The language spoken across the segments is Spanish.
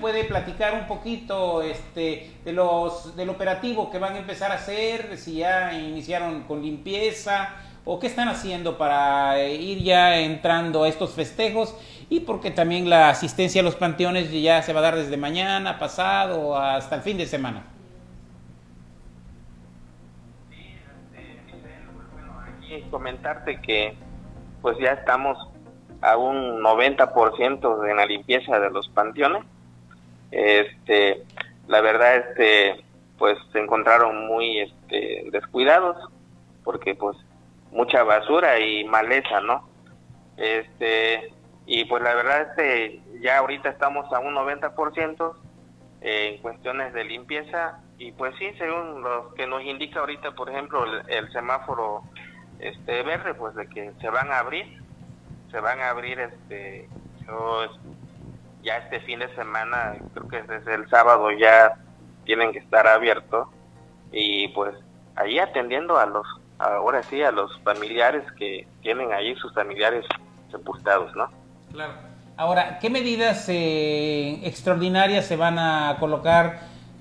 puede platicar un poquito este, de los, del operativo que van a empezar a hacer, si ya iniciaron con limpieza o qué están haciendo para ir ya entrando a estos festejos y porque también la asistencia a los panteones ya se va a dar desde mañana, pasado, hasta el fin de semana. comentarte que pues ya estamos a un 90% en la limpieza de los panteones. Este, la verdad este pues se encontraron muy este descuidados porque pues mucha basura y maleza, ¿no? Este, y pues la verdad este ya ahorita estamos a un 90% en cuestiones de limpieza y pues sí, según lo que nos indica ahorita, por ejemplo, el semáforo este verde pues de que se van a abrir se van a abrir este ya este fin de semana creo que desde el sábado ya tienen que estar abiertos y pues ahí atendiendo a los ahora sí a los familiares que tienen ahí sus familiares sepultados no claro. Ahora qué medidas eh, extraordinarias se van a colocar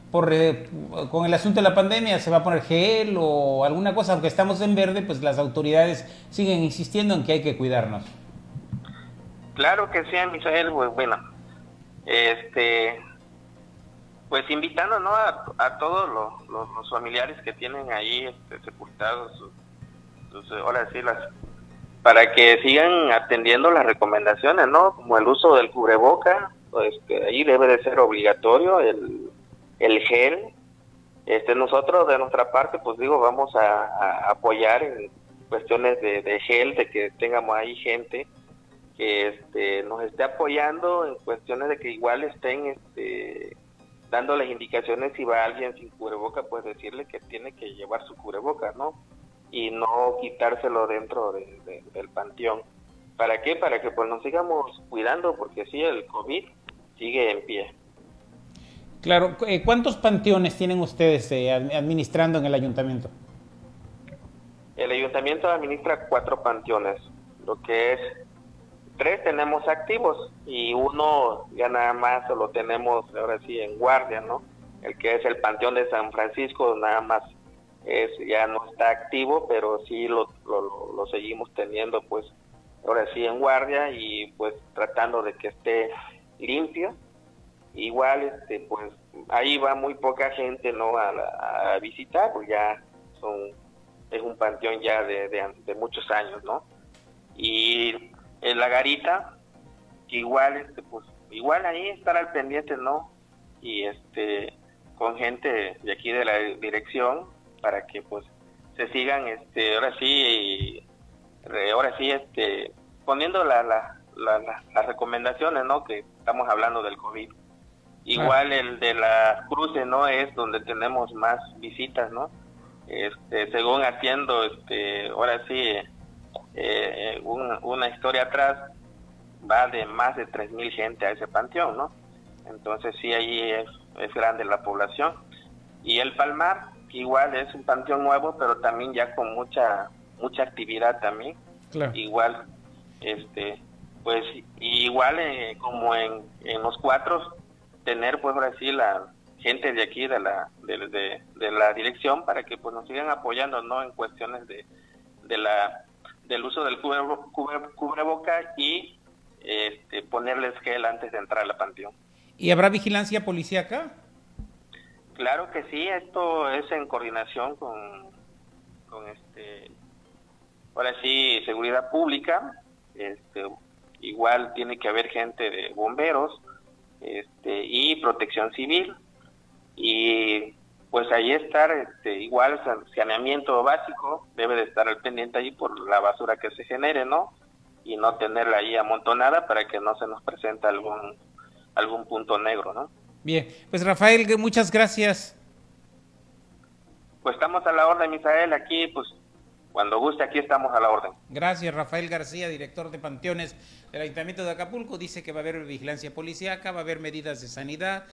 por, eh, con el asunto de la pandemia se va a poner gel o alguna cosa, aunque estamos en verde, pues las autoridades siguen insistiendo en que hay que cuidarnos. Claro que sí, Misael, pues bueno, este, pues invitando ¿no? a, todos los, familiares que tienen ahí este, sepultados, ahora sí, las, para que sigan atendiendo las recomendaciones, ¿no? Como el uso del cubreboca, pues que ahí debe de ser obligatorio el el gel. Este, nosotros de nuestra parte, pues digo, vamos a, apoyar en cuestiones de, de, gel, de que tengamos ahí gente que este, nos esté apoyando en cuestiones de que igual estén este, dándoles indicaciones si va alguien sin cubreboca, pues decirle que tiene que llevar su cubreboca, ¿no? Y no quitárselo dentro del panteón. ¿Para qué? Para que pues nos sigamos cuidando, porque sí, el COVID sigue en pie. Claro, eh, ¿cuántos panteones tienen ustedes eh, administrando en el ayuntamiento? El ayuntamiento administra cuatro panteones, lo que es tres tenemos activos y uno ya nada más lo tenemos ahora sí en guardia, ¿no? El que es el Panteón de San Francisco, nada más es ya no está activo, pero sí lo, lo, seguimos teniendo pues ahora sí en guardia y pues tratando de que esté limpio. Igual este pues ahí va muy poca gente no a, visitar pues ya son es un panteón ya de, de, muchos años no y en la garita igual este pues igual ahí estar al pendiente no y este con gente de aquí de la dirección para que pues se sigan este ahora sí ahora sí este poniendo la, la, las recomendaciones no que estamos hablando del covid Igual el de las cruces, ¿no? Es donde tenemos más visitas, ¿no? Este, según haciendo, este, ahora sí, eh, una historia atrás, va de más de 3.000 gente a ese panteón, ¿no? Entonces sí, ahí es, es grande la población. Y el Palmar, igual es un panteón nuevo, pero también ya con mucha mucha actividad también. Igual, este, pues igual eh, como en, en los cuatro tener pues ahora sí la gente de aquí de la de, de, la dirección para que pues nos sigan apoyando no en cuestiones de, de la del uso del cubre, cubreboca y este, ponerles gel antes de entrar a la panteón. ¿Y habrá vigilancia policíaca? Claro que sí, esto es en coordinación con, con este, ahora sí, seguridad pública, este, igual tiene que haber gente de bomberos, este, y protección civil. Y pues ahí estar, este, igual saneamiento básico, debe de estar al pendiente ahí por la basura que se genere, ¿no? Y no tenerla ahí amontonada para que no se nos presente algún, algún punto negro, ¿no? Bien, pues Rafael, muchas gracias. Pues estamos a la orden, Misael, aquí pues cuando guste, aquí estamos a la orden. Gracias, Rafael García, director de Panteones del Ayuntamiento de Acapulco. Dice que va a haber vigilancia policíaca, va a haber medidas de sanidad,